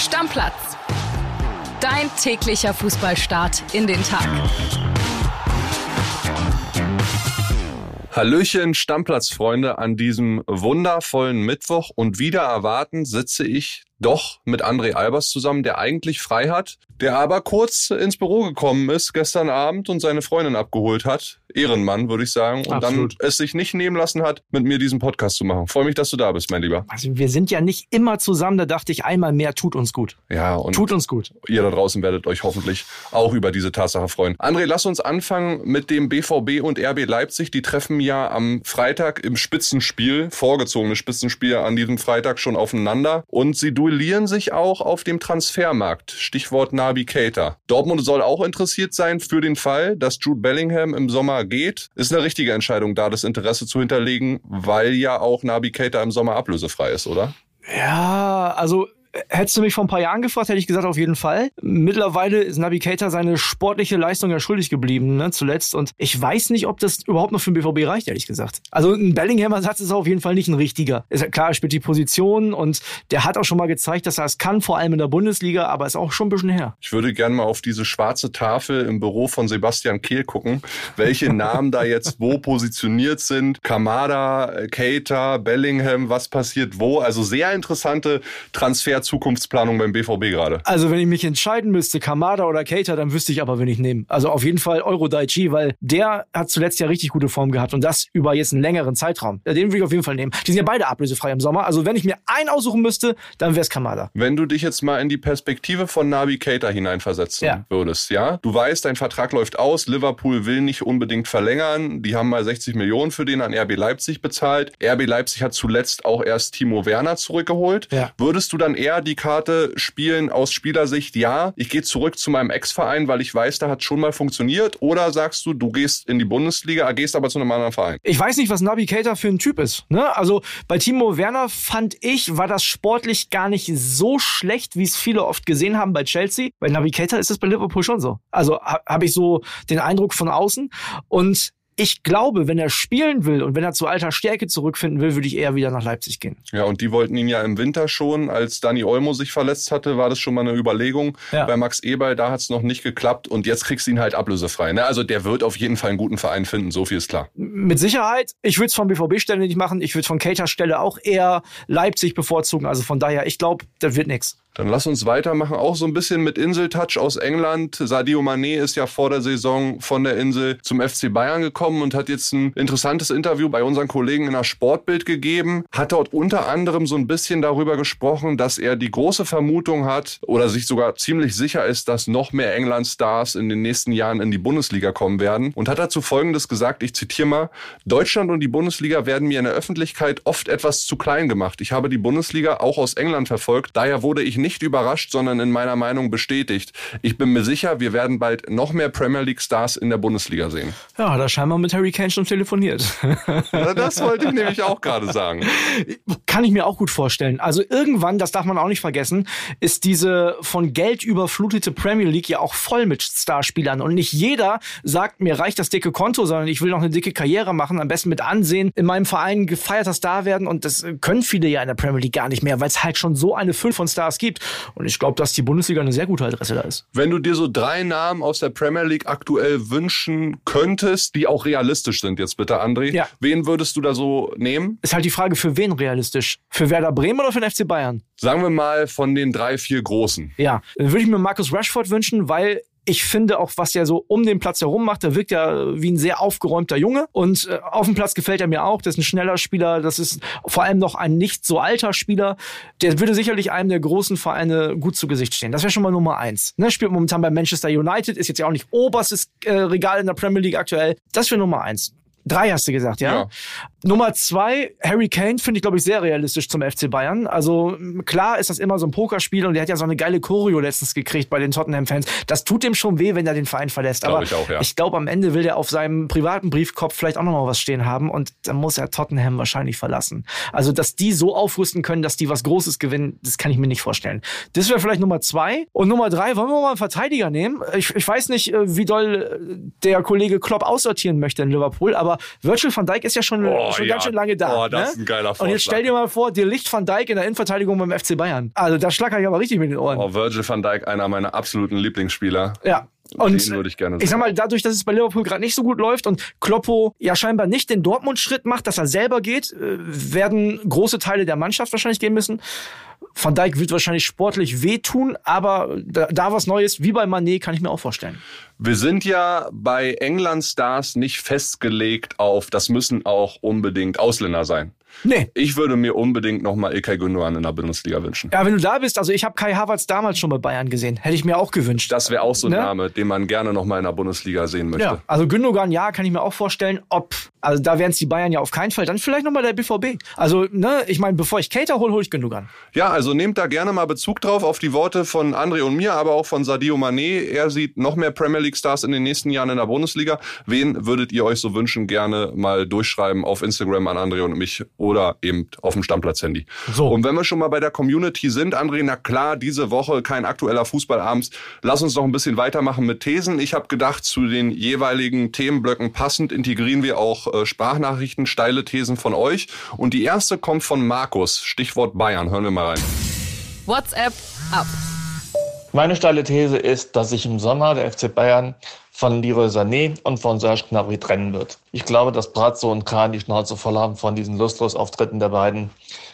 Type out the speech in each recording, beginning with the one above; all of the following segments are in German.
Stammplatz. Dein täglicher Fußballstart in den Tag. Hallöchen, Stammplatzfreunde, an diesem wundervollen Mittwoch und wieder erwarten sitze ich doch mit André Albers zusammen, der eigentlich frei hat, der aber kurz ins Büro gekommen ist gestern Abend und seine Freundin abgeholt hat. Ehrenmann, würde ich sagen. Und Absolut. dann es sich nicht nehmen lassen hat, mit mir diesen Podcast zu machen. Freue mich, dass du da bist, mein Lieber. Also wir sind ja nicht immer zusammen, da dachte ich, einmal mehr tut uns gut. Ja, und tut uns gut. Ihr da draußen werdet euch hoffentlich auch über diese Tatsache freuen. André, lass uns anfangen mit dem BVB und RB Leipzig. Die treffen ja am Freitag im Spitzenspiel, vorgezogene Spitzenspiel an diesem Freitag schon aufeinander. Und sie duellieren sich auch auf dem Transfermarkt. Stichwort Nabi Keita. Dortmund soll auch interessiert sein für den Fall, dass Jude Bellingham im Sommer geht. Ist eine richtige Entscheidung, da das Interesse zu hinterlegen, weil ja auch Nabi Keita im Sommer ablösefrei ist, oder? Ja, also Hättest du mich vor ein paar Jahren gefragt, hätte ich gesagt, auf jeden Fall. Mittlerweile ist Nabi Keita seine sportliche Leistung ja schuldig geblieben, ne, zuletzt. Und ich weiß nicht, ob das überhaupt noch für den BVB reicht, ehrlich gesagt. Also ein Bellingham-Ersatz ist auf jeden Fall nicht ein richtiger. Ist, klar, er spielt die Position und der hat auch schon mal gezeigt, dass er es kann, vor allem in der Bundesliga, aber ist auch schon ein bisschen her. Ich würde gerne mal auf diese schwarze Tafel im Büro von Sebastian Kehl gucken, welche Namen da jetzt wo positioniert sind. Kamada, Keita, Bellingham, was passiert wo. Also sehr interessante Transfer Zukunftsplanung beim BVB gerade? Also wenn ich mich entscheiden müsste, Kamada oder Keita, dann wüsste ich aber, wen ich nehme. Also auf jeden Fall Euro Daichi, weil der hat zuletzt ja richtig gute Form gehabt und das über jetzt einen längeren Zeitraum. Den würde ich auf jeden Fall nehmen. Die sind ja beide ablösefrei im Sommer. Also wenn ich mir einen aussuchen müsste, dann wäre es Kamada. Wenn du dich jetzt mal in die Perspektive von Nabi Keita hineinversetzen ja. würdest, ja? Du weißt, dein Vertrag läuft aus, Liverpool will nicht unbedingt verlängern. Die haben mal 60 Millionen für den an RB Leipzig bezahlt. RB Leipzig hat zuletzt auch erst Timo Werner zurückgeholt. Ja. Würdest du dann eher eher die Karte spielen aus Spielersicht, ja, ich gehe zurück zu meinem Ex-Verein, weil ich weiß, da hat schon mal funktioniert? Oder sagst du, du gehst in die Bundesliga, gehst aber zu einem anderen Verein? Ich weiß nicht, was Nabi Keita für ein Typ ist. Ne? Also bei Timo Werner fand ich, war das sportlich gar nicht so schlecht, wie es viele oft gesehen haben bei Chelsea. Bei Nabi Keita ist es bei Liverpool schon so. Also habe ich so den Eindruck von außen. Und ich glaube, wenn er spielen will und wenn er zu alter Stärke zurückfinden will, würde ich eher wieder nach Leipzig gehen. Ja, und die wollten ihn ja im Winter schon, als Dani Olmo sich verletzt hatte, war das schon mal eine Überlegung. Ja. Bei Max Eberl, da hat es noch nicht geklappt und jetzt kriegst du ihn halt ablösefrei. Ne? Also der wird auf jeden Fall einen guten Verein finden, so viel ist klar. Mit Sicherheit. Ich würde es von BVB-Stelle nicht machen. Ich würde von Caters Stelle auch eher Leipzig bevorzugen. Also von daher, ich glaube, das wird nichts. Dann lass uns weitermachen, auch so ein bisschen mit Inseltouch aus England. Sadio Mané ist ja vor der Saison von der Insel zum FC Bayern gekommen und hat jetzt ein interessantes Interview bei unseren Kollegen in der Sportbild gegeben. Hat dort unter anderem so ein bisschen darüber gesprochen, dass er die große Vermutung hat oder sich sogar ziemlich sicher ist, dass noch mehr England-Stars in den nächsten Jahren in die Bundesliga kommen werden. Und hat dazu Folgendes gesagt, ich zitiere mal, Deutschland und die Bundesliga werden mir in der Öffentlichkeit oft etwas zu klein gemacht. Ich habe die Bundesliga auch aus England verfolgt, daher wurde ich nicht überrascht, sondern in meiner Meinung bestätigt. Ich bin mir sicher, wir werden bald noch mehr Premier League Stars in der Bundesliga sehen. Ja, da scheinbar mit Harry Kane schon telefoniert. Das wollte ich nämlich auch gerade sagen. Kann ich mir auch gut vorstellen. Also irgendwann, das darf man auch nicht vergessen, ist diese von Geld überflutete Premier League ja auch voll mit Starspielern. Und nicht jeder sagt, mir reicht das dicke Konto, sondern ich will noch eine dicke Karriere machen, am besten mit Ansehen in meinem Verein gefeierter Star werden. Und das können viele ja in der Premier League gar nicht mehr, weil es halt schon so eine Fülle von Stars gibt. Und ich glaube, dass die Bundesliga eine sehr gute Adresse da ist. Wenn du dir so drei Namen aus der Premier League aktuell wünschen könntest, die auch realistisch sind, jetzt bitte, André, ja. wen würdest du da so nehmen? Ist halt die Frage, für wen realistisch? Für Werder Bremen oder für den FC Bayern? Sagen wir mal von den drei, vier Großen. Ja, dann würde ich mir Markus Rashford wünschen, weil ich finde auch, was er so um den Platz herum macht, der wirkt ja wie ein sehr aufgeräumter Junge. Und äh, auf dem Platz gefällt er mir auch. Das ist ein schneller Spieler. Das ist vor allem noch ein nicht so alter Spieler. Der würde sicherlich einem der großen Vereine gut zu Gesicht stehen. Das wäre schon mal Nummer eins. Ne, spielt momentan bei Manchester United, ist jetzt ja auch nicht oberstes äh, Regal in der Premier League aktuell. Das wäre Nummer eins. Drei hast du gesagt, ja? ja. Nummer zwei, Harry Kane finde ich, glaube ich, sehr realistisch zum FC Bayern. Also klar ist das immer so ein Pokerspiel und der hat ja so eine geile Choreo letztens gekriegt bei den Tottenham-Fans. Das tut dem schon weh, wenn er den Verein verlässt. Glaub Aber ich, ja. ich glaube, am Ende will der auf seinem privaten Briefkopf vielleicht auch noch mal was stehen haben und dann muss er Tottenham wahrscheinlich verlassen. Also, dass die so aufrüsten können, dass die was Großes gewinnen, das kann ich mir nicht vorstellen. Das wäre vielleicht Nummer zwei. Und Nummer drei, wollen wir mal einen Verteidiger nehmen? Ich, ich weiß nicht, äh, wie doll äh, der Kollege Klopp aussortieren möchte in Liverpool, aber aber Virgil van Dijk ist ja schon, oh, schon ja. ganz schön lange da. Oh, das ne? ist ein geiler Vorschlag. Und jetzt stell dir mal vor, dir Licht van Dijk in der Innenverteidigung beim FC Bayern. Also da schlackere ich aber richtig mit den Ohren. Oh, Virgil van Dijk, einer meiner absoluten Lieblingsspieler. Ja, und den würde ich gerne sehen. Ich sag mal, dadurch, dass es bei Liverpool gerade nicht so gut läuft und Kloppo ja scheinbar nicht den Dortmund-Schritt macht, dass er selber geht, äh, werden große Teile der Mannschaft wahrscheinlich gehen müssen. Van Dijk wird wahrscheinlich sportlich wehtun, aber da, da was Neues, wie bei Manet, kann ich mir auch vorstellen. Wir sind ja bei England Stars nicht festgelegt auf, das müssen auch unbedingt Ausländer sein. Nee. Ich würde mir unbedingt nochmal Ilkay Gündogan in der Bundesliga wünschen. Ja, wenn du da bist, also ich habe Kai Havertz damals schon bei Bayern gesehen. Hätte ich mir auch gewünscht. Das wäre auch so ein ne? Name, den man gerne nochmal in der Bundesliga sehen möchte. Ja, also Gündogan, ja, kann ich mir auch vorstellen. Ob, also da wären es die Bayern ja auf keinen Fall. Dann vielleicht nochmal der BVB. Also, ne, ich meine, bevor ich Cater hole, hole ich Gündogan. Ja, also nehmt da gerne mal Bezug drauf auf die Worte von André und mir, aber auch von Sadio Mané. Er sieht noch mehr Premier League Stars in den nächsten Jahren in der Bundesliga. Wen würdet ihr euch so wünschen? Gerne mal durchschreiben auf Instagram an André und mich oder eben auf dem Stammplatz-Handy. So. Und wenn wir schon mal bei der Community sind, André, na klar, diese Woche kein aktueller Fußball abends. Lass uns noch ein bisschen weitermachen mit Thesen. Ich habe gedacht, zu den jeweiligen Themenblöcken passend integrieren wir auch äh, Sprachnachrichten, steile Thesen von euch. Und die erste kommt von Markus, Stichwort Bayern. Hören wir mal rein. WhatsApp ab. Meine steile These ist, dass sich im Sommer der FC Bayern von Leroy Sané und von Serge Gnabry trennen wird. Ich glaube, dass Brazzo und Kahn die Schnauze voll haben von diesen Lustlos-Auftritten der beiden,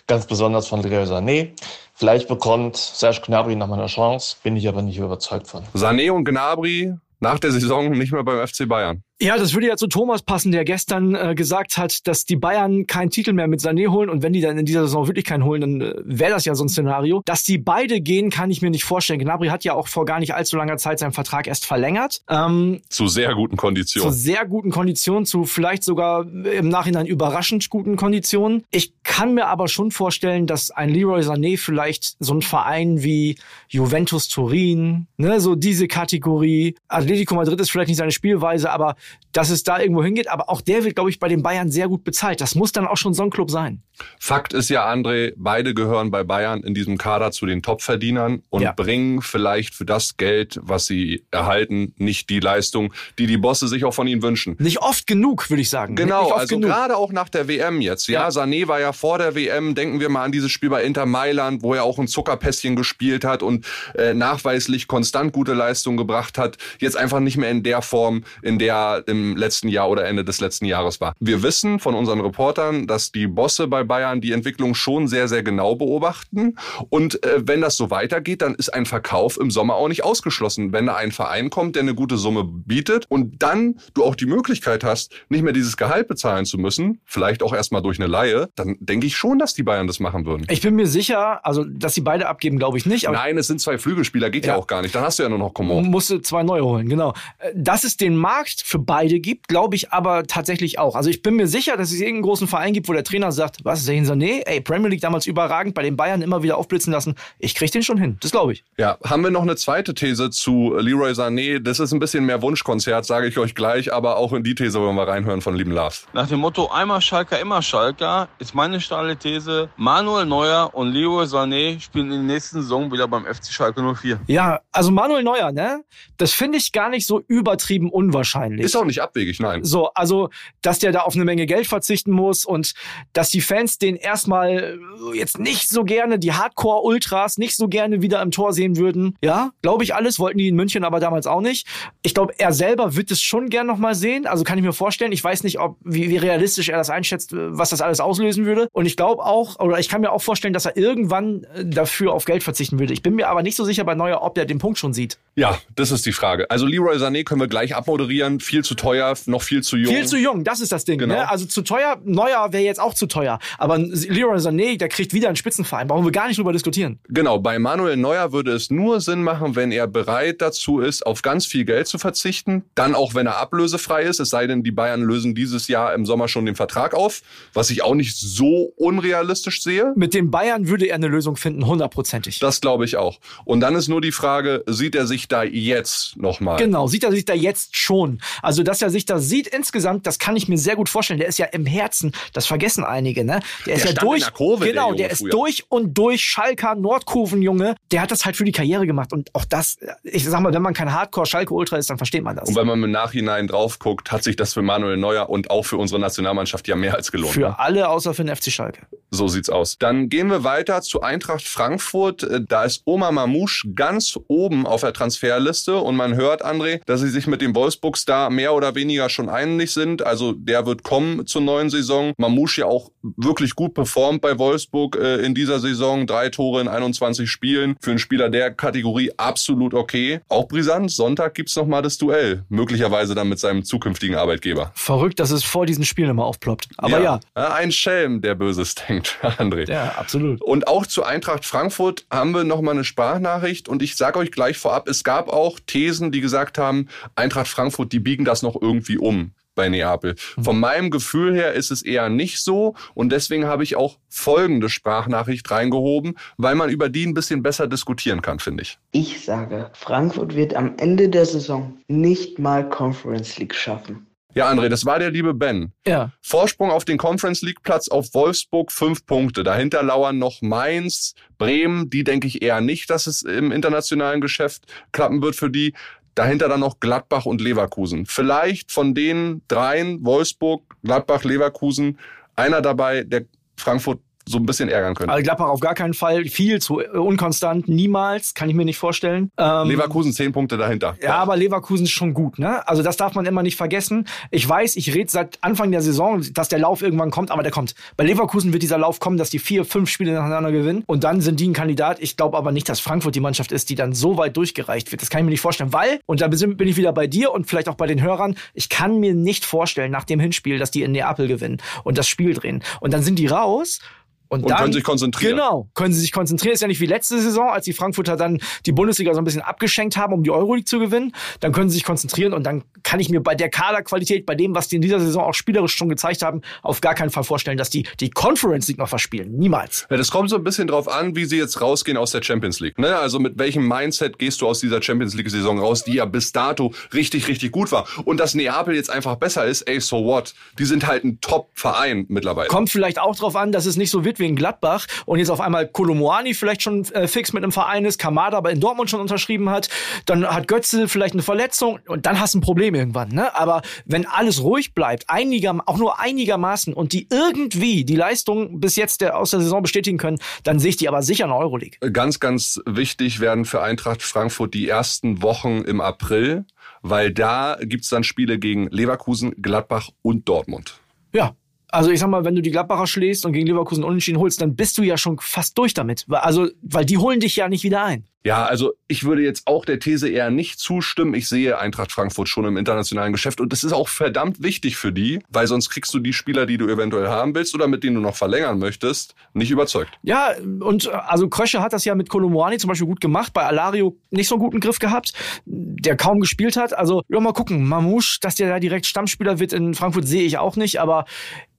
ganz besonders von Leroy Sané. Vielleicht bekommt Serge Gnabry noch mal eine Chance, bin ich aber nicht überzeugt von. Sané und Gnabry nach der Saison nicht mehr beim FC Bayern. Ja, das würde ja zu Thomas passen, der gestern äh, gesagt hat, dass die Bayern keinen Titel mehr mit Sané holen und wenn die dann in dieser Saison wirklich keinen holen, dann äh, wäre das ja so ein Szenario. Dass die beide gehen, kann ich mir nicht vorstellen. Gnabry hat ja auch vor gar nicht allzu langer Zeit seinen Vertrag erst verlängert. Ähm, zu sehr guten Konditionen. Zu sehr guten Konditionen, zu vielleicht sogar im Nachhinein überraschend guten Konditionen. Ich kann mir aber schon vorstellen, dass ein Leroy Sané vielleicht so ein Verein wie Juventus Turin, ne, so diese Kategorie, Atletico Madrid ist vielleicht nicht seine Spielweise, aber dass es da irgendwo hingeht. Aber auch der wird, glaube ich, bei den Bayern sehr gut bezahlt. Das muss dann auch schon so ein Club sein. Fakt ist ja, André, beide gehören bei Bayern in diesem Kader zu den Topverdienern und ja. bringen vielleicht für das Geld, was sie erhalten, nicht die Leistung, die die Bosse sich auch von ihnen wünschen. Nicht oft genug, würde ich sagen. Genau, also genug. gerade auch nach der WM jetzt. Ja, ja, Sané war ja vor der WM, denken wir mal an dieses Spiel bei Inter Mailand, wo er auch ein Zuckerpässchen gespielt hat und äh, nachweislich konstant gute Leistung gebracht hat. Jetzt einfach nicht mehr in der Form, in der im letzten Jahr oder Ende des letzten Jahres war. Wir wissen von unseren Reportern, dass die Bosse bei Bayern die Entwicklung schon sehr, sehr genau beobachten. Und äh, wenn das so weitergeht, dann ist ein Verkauf im Sommer auch nicht ausgeschlossen. Wenn da ein Verein kommt, der eine gute Summe bietet und dann du auch die Möglichkeit hast, nicht mehr dieses Gehalt bezahlen zu müssen, vielleicht auch erstmal durch eine Laie, dann denke ich schon, dass die Bayern das machen würden. Ich bin mir sicher, also dass sie beide abgeben, glaube ich nicht. Nein, es sind zwei Flügelspieler, geht ja, ja auch gar nicht. Dann hast du ja nur noch Coman. Musst du zwei neue holen, genau. Äh, dass es den Markt für beide gibt, glaube ich aber tatsächlich auch. Also ich bin mir sicher, dass es irgendeinen großen Verein gibt, wo der Trainer sagt, was, ist der Sané? Ey, Premier League damals überragend, bei den Bayern immer wieder aufblitzen lassen. Ich kriege den schon hin, das glaube ich. Ja, haben wir noch eine zweite These zu Leroy Sané? Das ist ein bisschen mehr Wunschkonzert, sage ich euch gleich, aber auch in die These wollen wir reinhören von lieben Lars. Nach dem Motto einmal Schalker, immer Schalker ist meine steile These, Manuel Neuer und Leroy Sané spielen in der nächsten Saison wieder beim FC Schalke 04. Ja, also Manuel Neuer, ne? Das finde ich gar nicht so übertrieben unwahrscheinlich. Ist auch nicht abwegig, nein. So, also, dass der da auf eine Menge Geld verzichten muss und dass die Fans den erstmal jetzt nicht so gerne, die Hardcore-Ultras nicht so gerne wieder im Tor sehen würden. Ja, glaube ich alles, wollten die in München aber damals auch nicht. Ich glaube, er selber wird es schon gern nochmal sehen. Also kann ich mir vorstellen. Ich weiß nicht, ob, wie, wie realistisch er das einschätzt, was das alles auslösen würde. Und ich glaube auch, oder ich kann mir auch vorstellen, dass er irgendwann äh, dafür auf Geld verzichten würde. Ich bin mir aber nicht so sicher bei Neuer, ob er den Punkt schon sieht. Ja, das ist die Frage. Also Leroy Sané können wir gleich abmoderieren. Viel zu teuer, noch viel zu jung. Viel zu jung, das ist das Ding. Genau. Ne? Also zu teuer, Neuer wäre jetzt auch zu teuer. Aber Leroy Sané, der kriegt wieder einen Spitzenverein. Brauchen wir gar nicht drüber diskutieren. Genau, bei Manuel Neuer würde es nur Sinn machen, wenn er bereit dazu ist, auf ganz viel Geld zu verzichten. Dann auch, wenn er ablösefrei ist. Es sei denn, die Bayern lösen dieses Jahr im Sommer schon den Vertrag auf. Was ich auch nicht so unrealistisch sehe. Mit den Bayern würde er eine Lösung finden, hundertprozentig. Das glaube ich auch. Und dann ist nur die Frage, sieht er sich sich da jetzt nochmal? Genau, sieht er sich da jetzt schon. Also, dass er sich da sieht insgesamt, das kann ich mir sehr gut vorstellen. Der ist ja im Herzen, das vergessen einige, ne? Der, ist ja durch. Kurve, genau, der, der, ist früher. durch und durch Schalker Nordkurvenjunge. Der hat das halt für die Karriere gemacht. Und auch das, ich sag mal, wenn man kein Hardcore-Schalke-Ultra ist, dann versteht man das. Und wenn man im Nachhinein drauf guckt, hat sich das für Manuel Neuer und auch für unsere Nationalmannschaft ja mehr als gelohnt. Für ne? alle außer für den FC Schalke. So sieht's aus. Dann gehen wir weiter zu Eintracht Frankfurt. Äh, da ist Oma Mamouche ganz oben auf der Transferliste und man hört, André, dass sie sich mit dem Wolfsburg-Star mehr oder weniger schon einig sind. Also der wird kommen zur neuen Saison. Mamouche ja auch wirklich gut performt bei Wolfsburg äh, in dieser Saison. Drei Tore in 21 Spielen. Für einen Spieler der Kategorie absolut okay. Auch brisant. Sonntag gibt's noch mal das Duell. Möglicherweise dann mit seinem zukünftigen Arbeitgeber. Verrückt, dass es vor diesen Spielen immer aufploppt. Aber ja. ja. Ein Schelm, der Böses denkt, André. Ja, absolut. Und auch zu Eintracht Frankfurt haben wir noch mal eine Sprachnachricht. Und ich sage euch gleich vorab, es gab auch Thesen, die gesagt haben, Eintracht Frankfurt, die biegen das noch irgendwie um bei Neapel. Mhm. Von meinem Gefühl her ist es eher nicht so und deswegen habe ich auch folgende Sprachnachricht reingehoben, weil man über die ein bisschen besser diskutieren kann, finde ich. Ich sage, Frankfurt wird am Ende der Saison nicht mal Conference League schaffen. Ja, André, das war der liebe Ben. Ja. Vorsprung auf den Conference League Platz auf Wolfsburg, fünf Punkte. Dahinter lauern noch Mainz, Bremen. Die denke ich eher nicht, dass es im internationalen Geschäft klappen wird für die. Dahinter dann noch Gladbach und Leverkusen. Vielleicht von den dreien, Wolfsburg, Gladbach, Leverkusen, einer dabei, der Frankfurt so ein bisschen ärgern können. Also Gladbach auf gar keinen Fall, viel zu unkonstant, niemals, kann ich mir nicht vorstellen. Ähm, Leverkusen zehn Punkte dahinter. Ja, aber Leverkusen ist schon gut, ne? Also das darf man immer nicht vergessen. Ich weiß, ich rede seit Anfang der Saison, dass der Lauf irgendwann kommt, aber der kommt. Bei Leverkusen wird dieser Lauf kommen, dass die vier, fünf Spiele nacheinander gewinnen und dann sind die ein Kandidat. Ich glaube aber nicht, dass Frankfurt die Mannschaft ist, die dann so weit durchgereicht wird. Das kann ich mir nicht vorstellen, weil, und da bin ich wieder bei dir und vielleicht auch bei den Hörern, ich kann mir nicht vorstellen nach dem Hinspiel, dass die in Neapel gewinnen und das Spiel drehen. Und dann sind die raus und, und dann, können sich konzentrieren. Genau, können sie sich konzentrieren. Ist ja nicht wie letzte Saison, als die Frankfurter dann die Bundesliga so ein bisschen abgeschenkt haben, um die Euroleague zu gewinnen. Dann können sie sich konzentrieren und dann kann ich mir bei der Kaderqualität, bei dem, was die in dieser Saison auch spielerisch schon gezeigt haben, auf gar keinen Fall vorstellen, dass die die Conference League noch verspielen. Niemals. Ja, das kommt so ein bisschen drauf an, wie sie jetzt rausgehen aus der Champions League. Ne? Also mit welchem Mindset gehst du aus dieser Champions League-Saison raus, die ja bis dato richtig, richtig gut war. Und dass Neapel jetzt einfach besser ist, ey, so what? Die sind halt ein Top-Verein mittlerweile. Kommt vielleicht auch drauf an, dass es nicht so wird wie in Gladbach und jetzt auf einmal Kolomoani vielleicht schon äh, fix mit einem Verein ist, Kamada aber in Dortmund schon unterschrieben hat, dann hat Götze vielleicht eine Verletzung und dann hast du ein Problem irgendwann. Ne? Aber wenn alles ruhig bleibt, einiger, auch nur einigermaßen und die irgendwie die Leistung bis jetzt der, aus der Saison bestätigen können, dann sehe ich die aber sicher in der Euroleague. Ganz, ganz wichtig werden für Eintracht Frankfurt die ersten Wochen im April, weil da gibt's dann Spiele gegen Leverkusen, Gladbach und Dortmund. Ja, also ich sag mal, wenn du die Gladbacher schlägst und gegen Leverkusen unentschieden holst, dann bist du ja schon fast durch damit. Also, weil die holen dich ja nicht wieder ein. Ja, also ich würde jetzt auch der These eher nicht zustimmen. Ich sehe Eintracht Frankfurt schon im internationalen Geschäft und das ist auch verdammt wichtig für die, weil sonst kriegst du die Spieler, die du eventuell haben willst oder mit denen du noch verlängern möchtest, nicht überzeugt. Ja, und also Krösche hat das ja mit Kolomoani zum Beispiel gut gemacht, bei Alario nicht so einen guten Griff gehabt, der kaum gespielt hat. Also ja, mal gucken, Mamouche, dass der da direkt Stammspieler wird in Frankfurt, sehe ich auch nicht, aber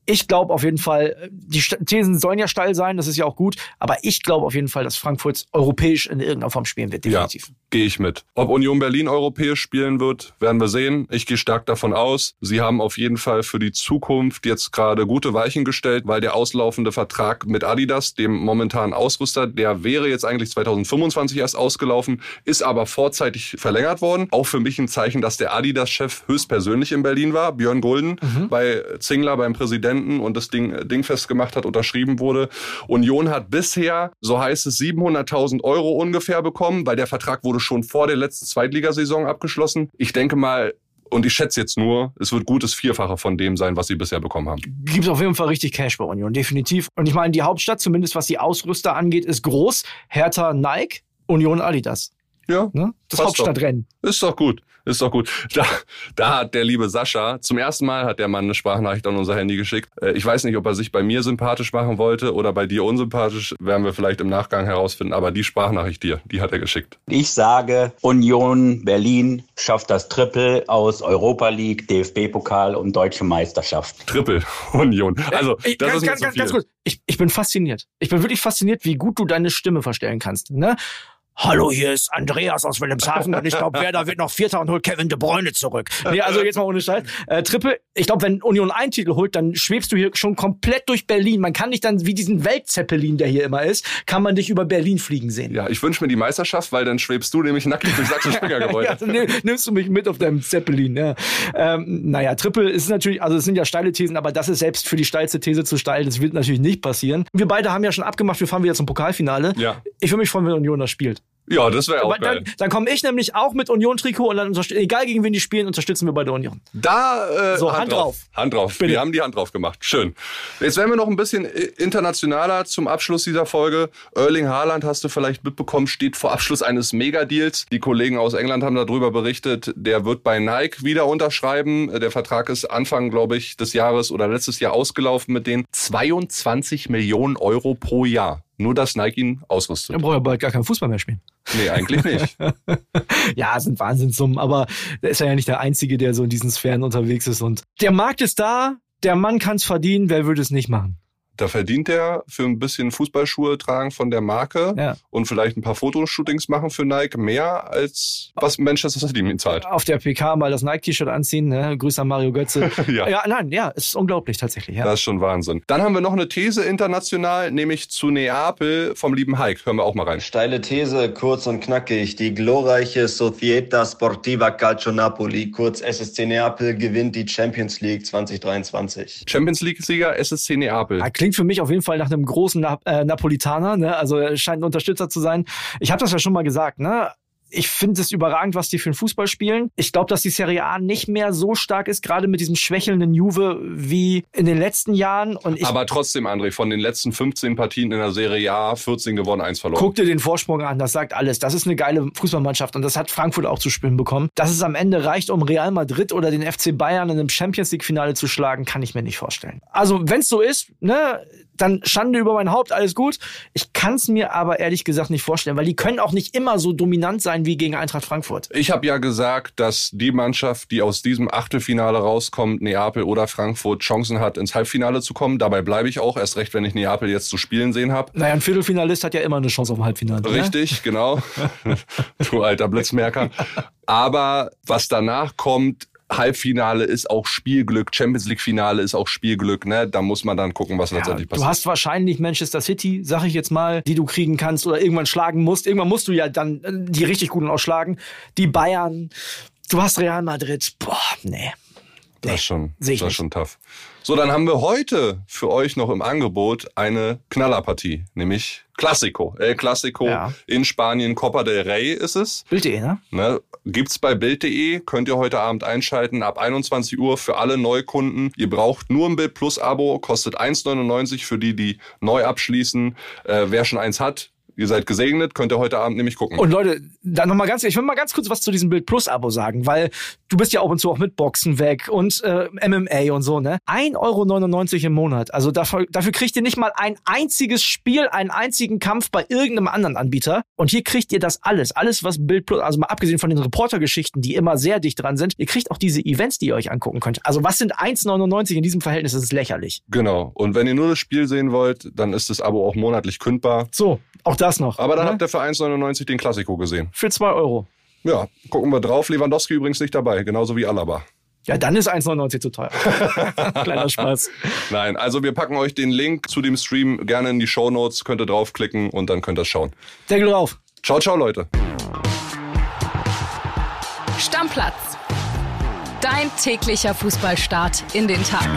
ich glaube auf jeden Fall, die Thesen sollen ja steil sein, das ist ja auch gut, aber ich glaube auf jeden Fall, dass Frankfurt europäisch in irgendeiner Form spielen wird, definitiv. Ja, gehe ich mit. Ob Union Berlin europäisch spielen wird, werden wir sehen. Ich gehe stark davon aus. Sie haben auf jeden Fall für die Zukunft jetzt gerade gute Weichen gestellt, weil der auslaufende Vertrag mit Adidas, dem momentanen Ausrüster, der wäre jetzt eigentlich 2025 erst ausgelaufen, ist aber vorzeitig verlängert worden. Auch für mich ein Zeichen, dass der Adidas-Chef höchstpersönlich in Berlin war, Björn Gulden, mhm. bei Zingler, beim Präsidenten Präsidenten und das Ding dingfest gemacht hat, unterschrieben wurde. Union hat bisher, so heißt es, 700.000 Euro ungefähr bekommen, weil der Vertrag wurde schon vor der letzten Zweitligasaison abgeschlossen. Ich denke mal, und ich schätze jetzt nur, es wird gutes Vierfache von dem sein, was sie bisher bekommen haben. Gibt auf jeden Fall richtig Cash bei Union, definitiv. Und ich meine, die Hauptstadt, zumindest was die Ausrüster angeht, ist groß. Hertha Nike, Union Adidas. Ja. Ne? Das Hauptstadtrennen. Doch. Ist doch gut. Ist doch gut. Da, da hat der liebe Sascha, zum ersten Mal hat der Mann eine Sprachnachricht an unser Handy geschickt. Äh, ich weiß nicht, ob er sich bei mir sympathisch machen wollte oder bei dir unsympathisch. Werden wir vielleicht im Nachgang herausfinden. Aber die Sprachnachricht dir, die hat er geschickt. Ich sage, Union Berlin schafft das Triple aus Europa League, DFB-Pokal und Deutsche Meisterschaft. Triple Union. Also, ich, das ganz, ist ganz, ganz, ganz kurz. Ich, ich bin fasziniert. Ich bin wirklich fasziniert, wie gut du deine Stimme verstellen kannst. Ne? Hallo, hier ist Andreas aus Wilhelmshaven und ich glaube, Werder wird noch Vierter und holt Kevin De Bruyne zurück. Nee, also jetzt mal ohne Scheiß. Äh, Triple, ich glaube, wenn Union einen Titel holt, dann schwebst du hier schon komplett durch Berlin. Man kann dich dann, wie diesen Weltzeppelin, der hier immer ist, kann man dich über Berlin fliegen sehen. Ja, ich wünsche mir die Meisterschaft, weil dann schwebst du nämlich nackig durch Sachsen-Springer-Gebäude. ja, nimmst du mich mit auf deinem Zeppelin. Ja. Ähm, naja, Triple ist natürlich, also es sind ja steile Thesen, aber das ist selbst für die steilste These zu steil. Das wird natürlich nicht passieren. Wir beide haben ja schon abgemacht, wir fahren wieder zum Pokalfinale. Ja. Ich würde mich freuen, wenn Union das spielt. Ja, das wäre auch Aber geil. dann, dann komme ich nämlich auch mit Union-Trikot und dann egal gegen wen die spielen, unterstützen wir beide Union. Da äh, So, Hand drauf. Hand drauf. Bitte. Wir haben die Hand drauf gemacht. Schön. Jetzt werden wir noch ein bisschen äh, internationaler zum Abschluss dieser Folge. Erling Haaland, hast du vielleicht mitbekommen, steht vor Abschluss eines Megadeals. Die Kollegen aus England haben darüber berichtet. Der wird bei Nike wieder unterschreiben. Äh, Der Vertrag ist Anfang, glaube ich, des Jahres oder letztes Jahr ausgelaufen mit denen. 22 Millionen Euro pro Jahr. Nur, dass Nike ihn ausrüstet. Dann braucht er bald gar keinen Fußball mehr spielen. Nee, eigentlich nicht. Ja, es sind Wahnsinnssummen, aber der ist ja nicht der Einzige, der so in diesen Sphären unterwegs ist. Und der Markt ist da, der Mann kann es verdienen, wer würde es nicht machen? Da verdient er für ein bisschen Fußballschuhe tragen von der Marke Ja. und vielleicht ein paar Fotoshootings machen für Nike mehr als was Manchester City ihm zahlt. Auf der PK mal das Nike-T-Shirt anziehen, ne? Grüße an Mario Götze. Ja. ja, nein, ja, es ist unglaublich tatsächlich. Ja. Das ist schon Wahnsinn. Dann haben wir noch eine These international, nämlich zu Neapel vom lieben Heik. Hören wir auch mal rein. Steile These, kurz und knackig. Die glorreiche Società Sportiva Calcio Napoli, kurz SSC Neapel, gewinnt die Champions League 2023. Champions League-Sieger SSC Neapel. Ja, klingt für mich auf jeden Fall nach einem großen Nap äh, Napolitaner, ne? Also er scheint ein Unterstützer zu sein. Ich habe das ja schon mal gesagt, ne? Ich finde es überragend, was die für den Fußball spielen. Ich glaube, dass die Serie A nicht mehr so stark ist, gerade mit diesem schwächelnden Juve wie in den letzten Jahren. Und ich Aber trotzdem, André, von den letzten 15 Partien in der Serie A, 14 gewonnen, 1 verloren. Guck dir den Vorsprung an, das sagt alles. Das ist eine geile Fußballmannschaft und das hat Frankfurt auch zu spüren bekommen. Dass es am Ende reicht, um Real Madrid oder den FC Bayern in einem Champions League Finale zu schlagen, kann ich mir nicht vorstellen. Also, wenn es so ist, ne, dann Schande über mein Haupt, alles gut. Ich kann es mir aber ehrlich gesagt nicht vorstellen, weil die können auch nicht immer so dominant sein wie gegen Eintracht Frankfurt. Ich habe ja gesagt, dass die Mannschaft, die aus diesem Achtelfinale rauskommt, Neapel oder Frankfurt, Chancen hat, ins Halbfinale zu kommen. Dabei bleibe ich auch, erst recht, wenn ich Neapel jetzt zu spielen sehen habe. Naja, ein Viertelfinalist hat ja immer eine Chance auf ein Halbfinale. Ne? Richtig, genau. du alter Blitzmerker. Aber was danach kommt, Halbfinale ist auch Spielglück, Champions League Finale ist auch Spielglück, ne? Da muss man dann gucken, was letztendlich Du passiert. hast wahrscheinlich Manchester City, sag ich jetzt mal, die du kriegen kannst oder irgendwann schlagen musst. Irgendwann musst du ja dann äh, die richtig guten ausschlagen. Die Bayern, du hast Real Madrid. Boah, nee. Das ist schon, das ist schon tough. So, dann haben wir heute für euch noch im Angebot eine Knallerpartie, nämlich Classico. El Classico Ja. in Spanien, Copa del Rey ist es. Bild.de, ne? Ne, gibt's bei Bild.de, könnt ihr heute Abend einschalten, ab 21 Uhr für alle Neukunden. Ihr braucht nur ein Bild Plus Abo, kostet 1,99 für die, die neu abschließen. Äh, wer schon eins hat, ihr seid gesegnet, könnt ihr heute Abend nämlich gucken. Und Leute, dann noch mal ganz, ich will mal ganz kurz was zu diesem Bild Plus Abo sagen, weil du bist ja ab und zu auch mit Boxen weg und äh, MMA und so, ne? 1,99 Euro im Monat. Also dafür, dafür kriegt ihr nicht mal ein einziges Spiel, einen einzigen Kampf bei irgendeinem anderen Anbieter. Und hier kriegt ihr das alles. Alles, was Bild Plus, also mal abgesehen von den Reportergeschichten, die immer sehr dicht dran sind, ihr kriegt auch diese Events, die ihr euch angucken könnt. Also was sind 1,99 in diesem Verhältnis? Das ist lächerlich. genau. Und wenn ihr nur das Spiel sehen wollt, dann ist das Abo auch monatlich kündbar. So, auch das noch. Aber dann ne? habt ihr für 1,99 den Klassiko gesehen. Für 2 Euro. Ja, gucken wir drauf. Lewandowski übrigens nicht dabei, genauso wie Alaba. Ja, dann ist 1,99 zu teuer. Kleiner Spaß. Nein, also wir packen euch den Link zu dem Stream gerne in die Shownotes, könnt ihr draufklicken und dann könnt ihr schauen. Deckel drauf. Ciao, ciao, Leute. Stammplatz. Dein täglicher Fußballstart in den Tag.